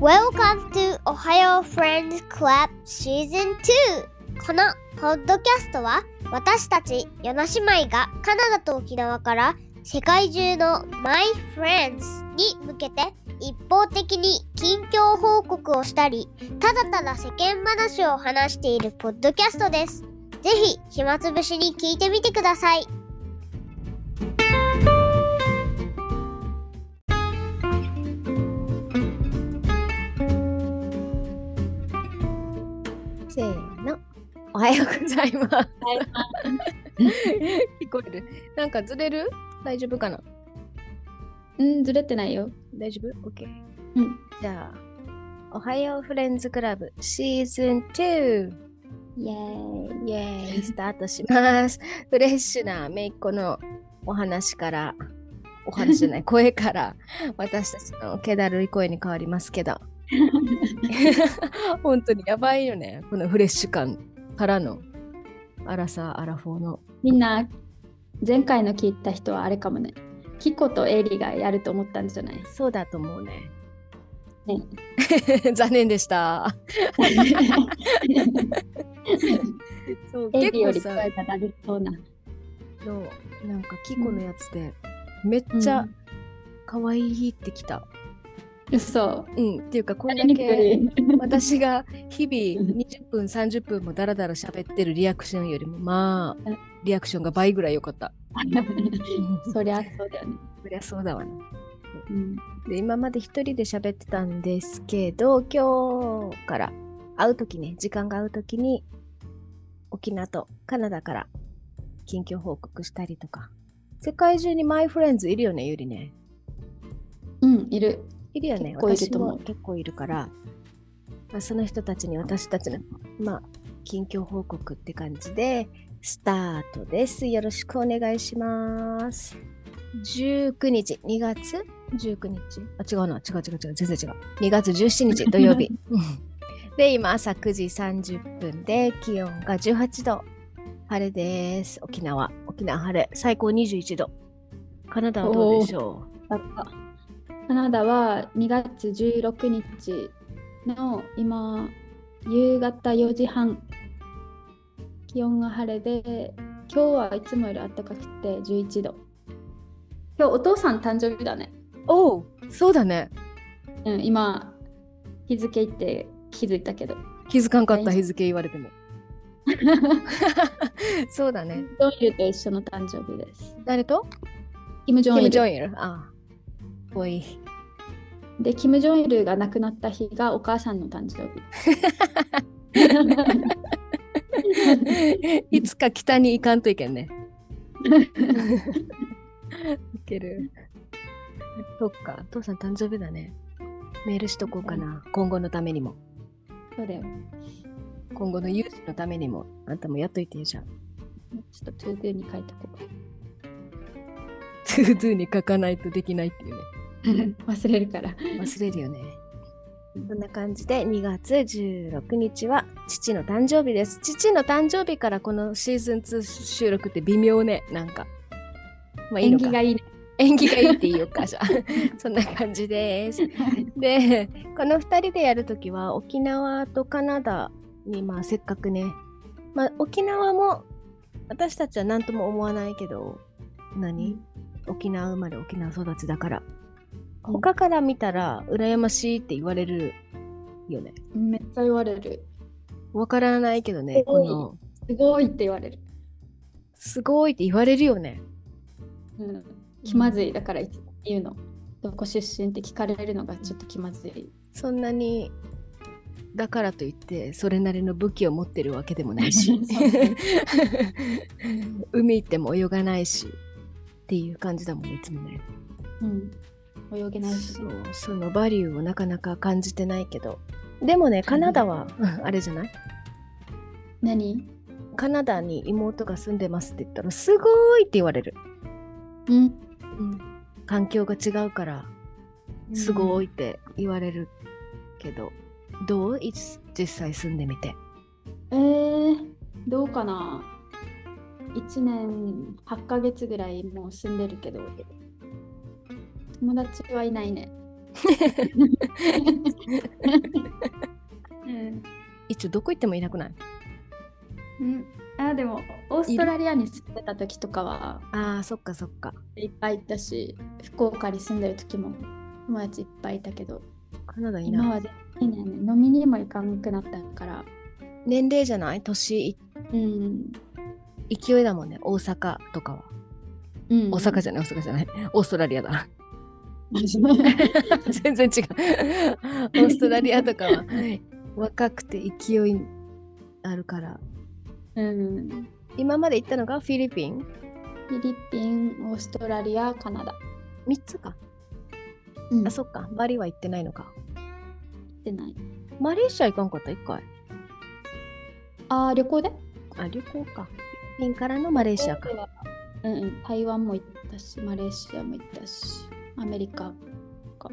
Welcome to Ohio Friends Club Season 2このポッドキャストは私たちヨナ姉妹がカナダと沖縄から世界中の My Friends に向けて一方的に近況報告をしたりただただ世間話を話しているポッドキャストです。ぜひ暇つぶしに聞いてみてください。はようございます。聞こえる？なんかずれる？大丈夫かな？うん、ずれてないよ。大丈夫 ?OK。うん。じゃあ、おはようフレンズクラブシーズン2。イエーイ。イエーイ、スタートします。フレッシュなめいっ子のお話から、お話じゃない、声から私たちの気だるい声に変わりますけど。本当にやばいよね。このフレッシュ感からのアラサー・アラフォーの。みんな、前回の聞いた人はあれかもね。キコとエイリがやると思ったんじゃない？そうだと思うね。ね 残念でした。そうエイリよりさ声がなるそうな。そうなんかキコのやつで、めっちゃ可愛いってきた。嘘。うん、っていうかこれだ何け私が日々20分30分もダラダラ喋ってるリアクションよりもまあリアクションが倍ぐらい良かった。そりゃそうだよね。そりゃそうだわね。うん。で今まで一人で喋ってたんですけど今日から会う時ね時間が合う時に沖縄とカナダから近況報告したりとか世界中にマイフレンズいるよねゆりねうん、いる。いるよね。私も結構いるから、まあ、その人たちに私たちのまあ近況報告って感じでスタートです。よろしくお願いします。19日。2月？19日。あ違うな。違う違う違う。全然違う。2月17日土曜日。で今朝9時30分で気温が18度。晴れです。沖縄。沖縄晴れ。最高21度。カナダはどうでしょだったカナダは2月16日の今夕方4時半。気温が晴れで今日はいつもより暖かくて11度。今日お父さん誕生日だね。うおうそうだね。うん今日付言って気づいたけど。気づかんかった大日付言われても。そうだね。ジョンイルと一緒の誕生日です。誰と？キム・ジョンイル。キム・ジョンイル。ああおい。でキム・ジョンイルが亡くなった日がお母さんの誕生日。いつか北に行かんといけんね。いける。そっか。父さん誕生日だね。メールしとこうかな。今後のためにも。そうだよ。今後の融資のためにも。あんたもやっといてよじゃんちょっと ToDoに書いておこ ToDoに書かないとできないっていうね。う 忘れるから忘れるよね。そんな感じで2月16日は父の誕生日です。父の誕生日からこのシーズン2収録って微妙ね、なんか。まあいいのか縁起がいいね縁起がいいって言おうか、じゃあ。そんな感じです。で、この2人でやるときは沖縄とカナダにまあせっかくね、まあ沖縄も私たちは何とも思わないけど、何、沖縄生まれ沖縄育ちだから。うん。他から見たら羨ましいって言われるよね。めっちゃ言われる。わからないけどね、この、すごいって言われる、すごいって言われるよね。うん、気まずい。だからいつも言うの。どこ出身って聞かれるのがちょっと気まずい。そんなに、だからといって、それなりの武器を持ってるわけでもないし。海行っても泳がないし、っていう感じだもんね、いつもね。うん泳げないし。そう、そのバリューをなかなか感じてないけど。でもね、カナダは、うんあれじゃない？何？カナダに妹が住んでますって言ったら、すごいって言われる。うん。うん、環境が違うから、すごいいって言われるけど、どう？い実際住んでみて。えー、どうかな？1年8ヶ月ぐらいもう住んでるけど友達はいないね。うん。一応どこ行ってもいなくない？うん、あでもオーストラリアに住んでた時とかはあーそっかそっか。いっぱいいたし福岡に住んでる時も友達いっぱいいたけどカナダいいな。今は全然ね。飲みにも行かなくなったから。年齢じゃない？年うん、勢いだもんね。大阪とかは。うん、大阪じゃない大阪じゃない。オーストラリアだ。じ 全然違う。オーストラリアとかは。若くて勢いあるから。うん、今まで行ったのがフィリピン？フィリピンオーストラリアカナダ、3つか、うん、あそっか。バリは行ってないのか。行ってない。マレーシア行かんかった？1回。あー旅行で？あ旅行か。フィリピンからのマレーシアか。うんうん、台湾も行ったしマレーシアも行ったしアメリカか。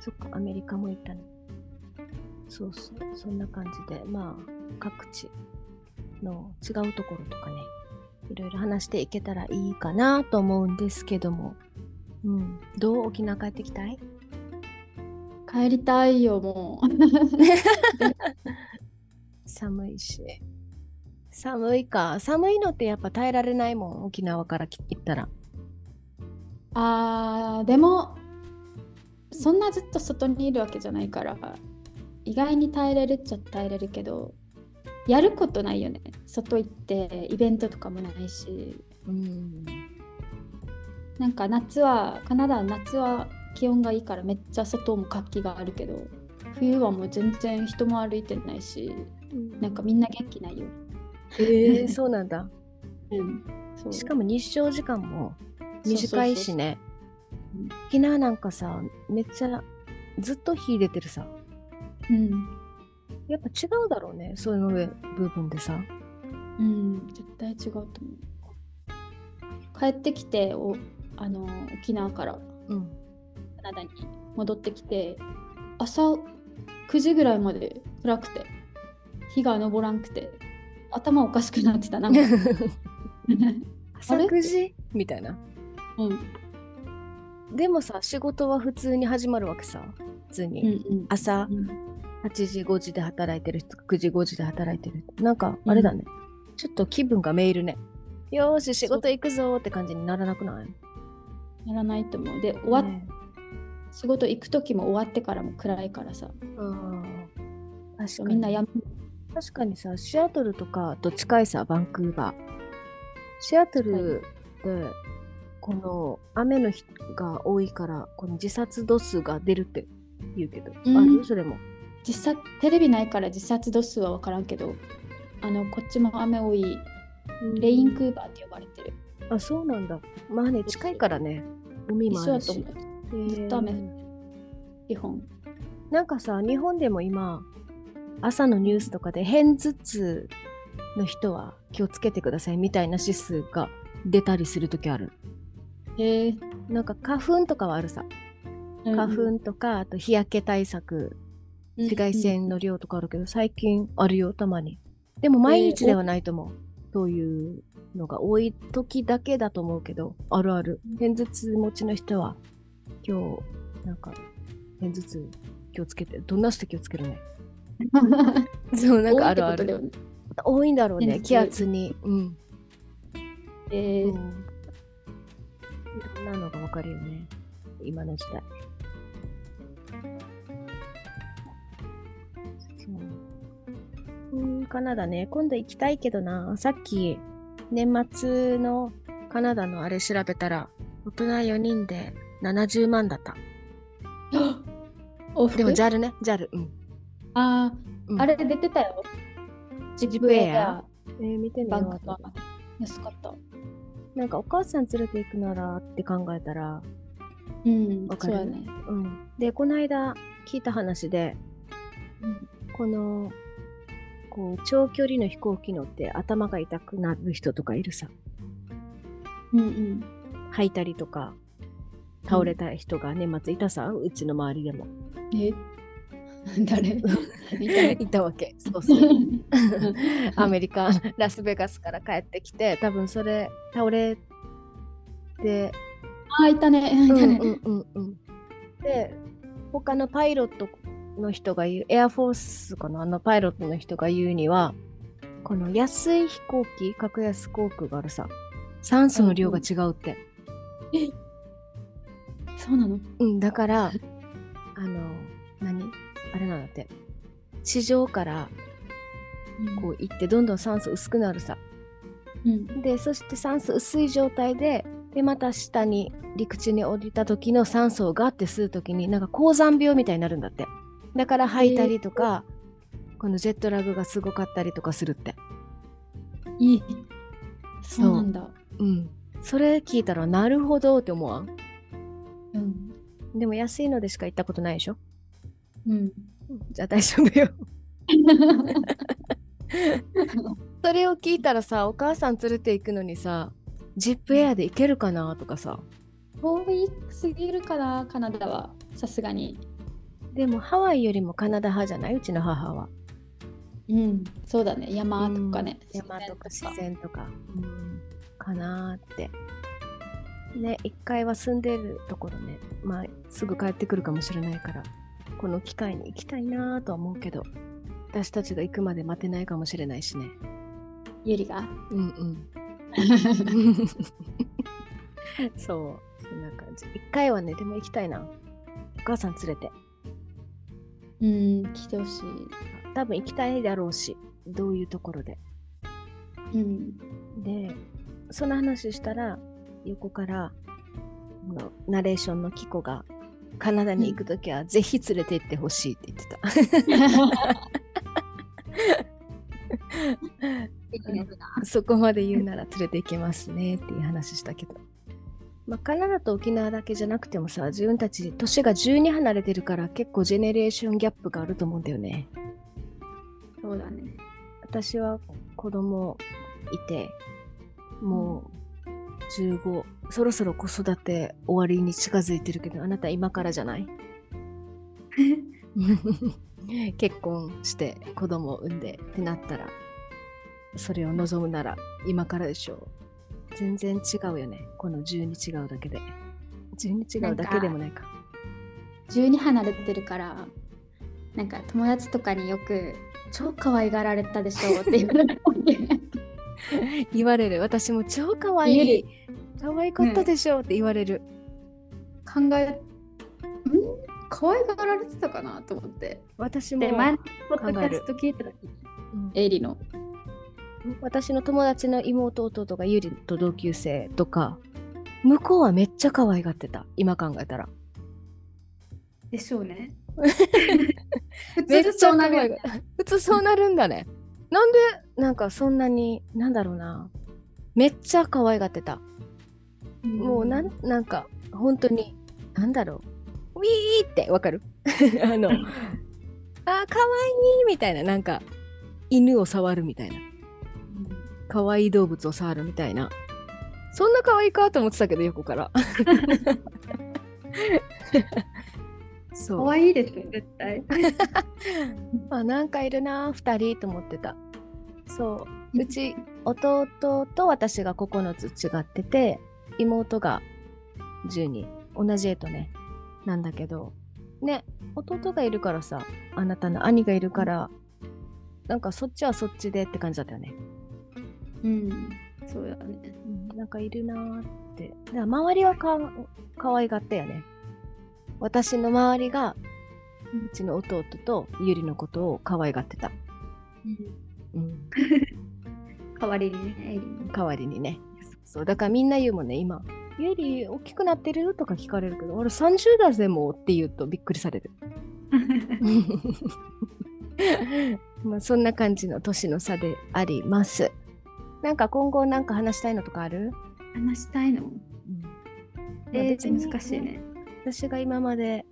そっかアメリカも行ったね。そうそうそんな感じで。まあ各地の違うところとかねいろいろ話していけたらいいかなと思うんですけども。うん。どう沖縄帰ってきたい？帰りたいよもう。寒いし。寒いか。寒いのってやっぱ耐えられないもん沖縄からき行ったらあーでもそんなずっと外にいるわけじゃないから意外に耐えれるっちゃ耐えれるけどやることないよね。外行ってイベントとかもないし。うん。なんか夏はカナダは夏は気温がいいからめっちゃ外も活気があるけど冬はもう全然人も歩いてないしなんかみんな元気ないよ、えー、そうなんだ。うん、しかも日照時間も短いしね。うん沖縄なんかさめっちゃずっと火出てるさ。うん、やっぱ違うだろうねそういう部分でさ。うん、絶対違うと思う。帰ってきておあの沖縄からうん。カナダに戻ってきて朝9時ぐらいまで暗くて日が昇らんくて頭おかしくなってたなんか。朝9時？みたいなうん。でもさ仕事は普通に始まるわけさ。普通うんに、うん。朝うん。8時5時で働いてる人9時5時で働いてる人。なんかあれだね、ちょっと気分がメールね。よーし仕事行くぞーって感じにならなくない？やらないと思う。で終わっ、ね仕事行く時も終わってからも暗いからさ。うん確かに。みんなやめ確かにさシアトルとかと近いさバンクーバー。シアトルでこの雨の日が多いからこの自殺度数が出るって言うけど、うん。ある？それも。実際テレビないから自殺度数は分からんけどあのこっちも雨多いレインクーバーって呼ばれてる。あそうなんだ。まあね近いからね。海もあるし。ずっと雨降って基本。なんかさ日本でも今朝のニュースとかで片頭痛の人は気をつけてくださいみたいな指数が出たりするときあるへえなんか花粉とかはあるさ。花粉とか、あと日焼け対策。紫外線の量とかあるけど、最近あるよたまに。でも毎日ではないと思う、そういうのが多い時だけだと思うけどあるある。片頭痛持ちの人は今日なんか片頭痛気をつけてどんなして気をつけるね？そうなんかあるある。多いんだろうね気圧に。うん。えー。うんいろんなのがわかるよね。今の時代。そう。うんカナダね。今度行きたいけどな。さっき年末のカナダのあれ調べたら大人4人で70万だった。でも JAL ね。JAL うん、あうん。ーあれ出てたよ。ジップエア？えー見てみよう。バンクが安かったなんかお母さん連れて行くならって考えたらうんわかる？ね。うん、でこの間聞いた話でうん。このこう長距離の飛行機乗って頭が痛くなる人とかいるさ。うんうん。吐いたりとか倒れた人が年末いたさ、うちの周りでも。え？誰？いたわけ。そうそう。アメリカラスベガスから帰ってきて多分それ倒れて。あいたね。いたね。うんうんうん。うんで他のパイロットの人が言うエアフォースかな？あのパイロットの人が言うにはこの安い飛行機格安航空があるさ酸素の量が違うって、そうなの？うん、だからって地上からこう行ってどんどん酸素薄くなるさうん。でそして酸素薄い状態ででまた下に陸地に降りた時の酸素をガッて吸う時になんか高山病みたいになるんだってだから吐いたりとか、このジェットラグがすごかったりとかするっていい。そうなんだ。うんそれ聞いたらなるほどって思わん？うん。でも安いのでしか行ったことないでしょ？うん。じゃあ大丈夫よそれを聞いたらさお母さん連れて行くのにさジップエアで行けるかなとかさ遠いすぎるかな、カナダは。さすがに。でもハワイよりもカナダ派じゃない？うちの母はうん。そうだね。山とかね。うん山とか自然とか、うん、かなーってね一回は住んでるところねまあすぐ帰ってくるかもしれないからこの機会に行きたいなーとは思うけど私たちが行くまで待てないかもしれないしねゆりが？うんうん そうそんな感じ一回はねでも行きたいなお母さん連れてうん。来てほしい。多分行きたいだろうしどういうところでうん。でその話したら横からナレーションのキコがカナダに行くときはぜひ連れて行ってほしいって言ってた。そこまで言うなら連れて行きますねっていう話したけど、まあ、カナダと沖縄だけじゃなくてもさ自分たち年が12離れてるから結構ジェネレーションギャップがあると思うんだよね。そうだね。私は子供いてもう15そろそろ子育て終わりに近づいてるけどあなた今からじゃない？結婚して子供を産んでってなったらそれを望むなら今からでしょう。全然違うよねこの12違うだけで。12違うだけでもないか。12離れてるからなんか友達とかによく超可愛がられたでしょって言われる言われる。私も超可愛い可愛かったでしょって言われる、考えん？可愛がられてたかなと思って。私もで前のポッドキャスト聞いた時うん。エリの。私の友達の妹弟がゆりと同級生とか向こうはめっちゃ可愛がってた。今考えたら。でしょうね。普めっちゃ通そうなるよね。可愛が普通そうなるんだね。なんでなんかそんなになんだろうな。めっちゃ可愛がってたもうなんなんか本当になんだろう。ウィーってわかる？あのあー可愛いみたいな。なんか犬を触るみたいな。可愛い動物を触るみたいな。そんな可愛いかと思ってたけど横から。そう。可愛いですよ絶対。あなんかいるな2人と思ってた。そう。うち弟と私が9つ違ってて妹が12同じ絵とね。なんだけど。ね弟がいるからさあなたの兄がいるからなんかそっちはそっちでって感じだったよね、うん。そうだね。うん、なんかいるなーって。だから周りはか可愛がったよね。私の周りがうちの弟とゆりのことを可愛がってた、うん、代わりにね代わりにね。そうだからみんな言うもんね、今。ゆり大きくなってるとか聞かれるけど、俺30だぜもうって言うとびっくりされる。まあそんな感じの年の差であります。なんか今後なんか話したいのとかある、話したいの？まあえー、難しいね私が今まで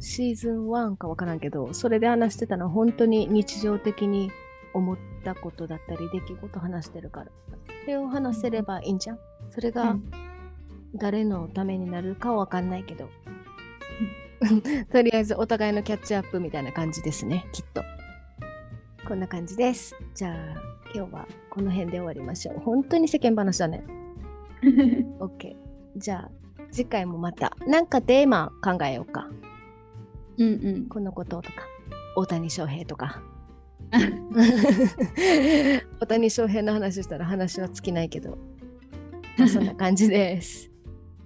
シーズン1かわからんけど、それで話してたのは本当に日常的に思ったことだったり、出来事話してるから。それを話せればいいんじゃん。それが、うん誰のためになるかはわかんないけど、とりあえずお互いのキャッチアップみたいな感じですね、きっと。こんな感じです。じゃあ、今日はこの辺で終わりましょう。本当に世間話だね。OK。じゃあ、次回もまた、なんかテーマ考えようか。うんうん。このこととか、大谷翔平とか。大谷翔平の話したら話は尽きないけど、まあそんな感じです。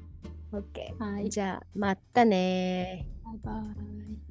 OK。はい。じゃあ、またねバイバイ。